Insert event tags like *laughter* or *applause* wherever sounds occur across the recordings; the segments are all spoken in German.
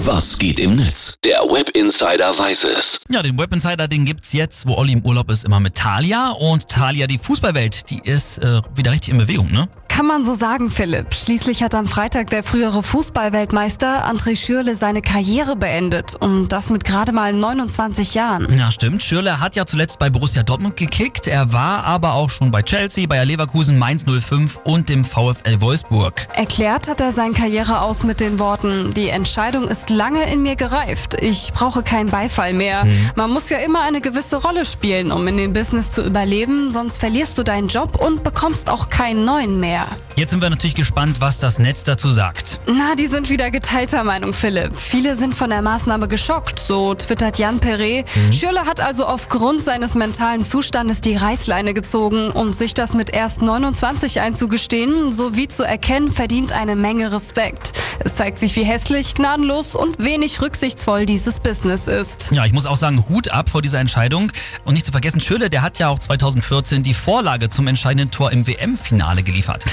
Was geht im Netz? Der Web Insider weiß es. Ja, den Web Insider, den gibt's jetzt, wo Olli im Urlaub ist, immer mit Thalia. Und Thalia, die Fußballwelt, die ist äh, wieder richtig in Bewegung, ne? Kann man so sagen, Philipp. Schließlich hat am Freitag der frühere Fußballweltmeister André Schürle seine Karriere beendet. Und das mit gerade mal 29 Jahren. Ja, stimmt. Schürle hat ja zuletzt bei Borussia Dortmund gekickt. Er war aber auch schon bei Chelsea, Bayer Leverkusen, Mainz 05 und dem VfL Wolfsburg. Erklärt hat er sein Karriere aus mit den Worten, die Entscheidung ist lange in mir gereift. Ich brauche keinen Beifall mehr. Mhm. Man muss ja immer eine gewisse Rolle spielen, um in dem Business zu überleben, sonst verlierst du deinen Job und bekommst auch keinen neuen mehr. Yeah. Jetzt sind wir natürlich gespannt, was das Netz dazu sagt. Na, die sind wieder geteilter Meinung, Philipp. Viele sind von der Maßnahme geschockt, so twittert Jan Perret. Schürle hat also aufgrund seines mentalen Zustandes die Reißleine gezogen und sich das mit erst 29 einzugestehen sowie zu erkennen, verdient eine Menge Respekt. Es zeigt sich, wie hässlich, gnadenlos und wenig rücksichtsvoll dieses Business ist. Ja, ich muss auch sagen, Hut ab vor dieser Entscheidung. Und nicht zu vergessen, Schürle, der hat ja auch 2014 die Vorlage zum entscheidenden Tor im WM-Finale geliefert.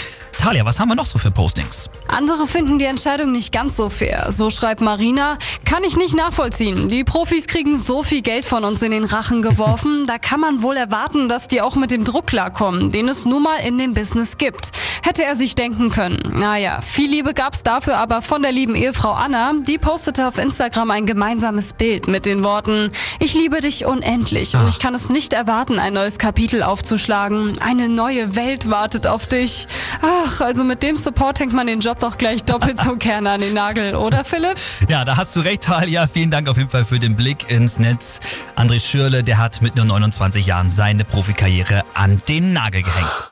Talia, was haben wir noch so für Postings? Andere finden die Entscheidung nicht ganz so fair. So schreibt Marina, kann ich nicht nachvollziehen. Die Profis kriegen so viel Geld von uns in den Rachen *laughs* geworfen, da kann man wohl erwarten, dass die auch mit dem Druck klarkommen, den es nun mal in dem Business gibt. Hätte er sich denken können. Naja, viel Liebe gab's dafür aber von der lieben Ehefrau Anna. Die postete auf Instagram ein gemeinsames Bild mit den Worten, ich liebe dich unendlich und Ah. ich kann es nicht erwarten, ein neues Kapitel aufzuschlagen. Eine neue Welt wartet auf dich. Ach, also mit dem Support hängt man den Job doch gleich doppelt so *laughs* gerne an den Nagel, oder Philipp? Ja, da hast du recht, Talia. Vielen Dank auf jeden Fall für den Blick ins Netz. André Schürle, der hat mit nur 29 Jahren seine Profikarriere an den Nagel gehängt.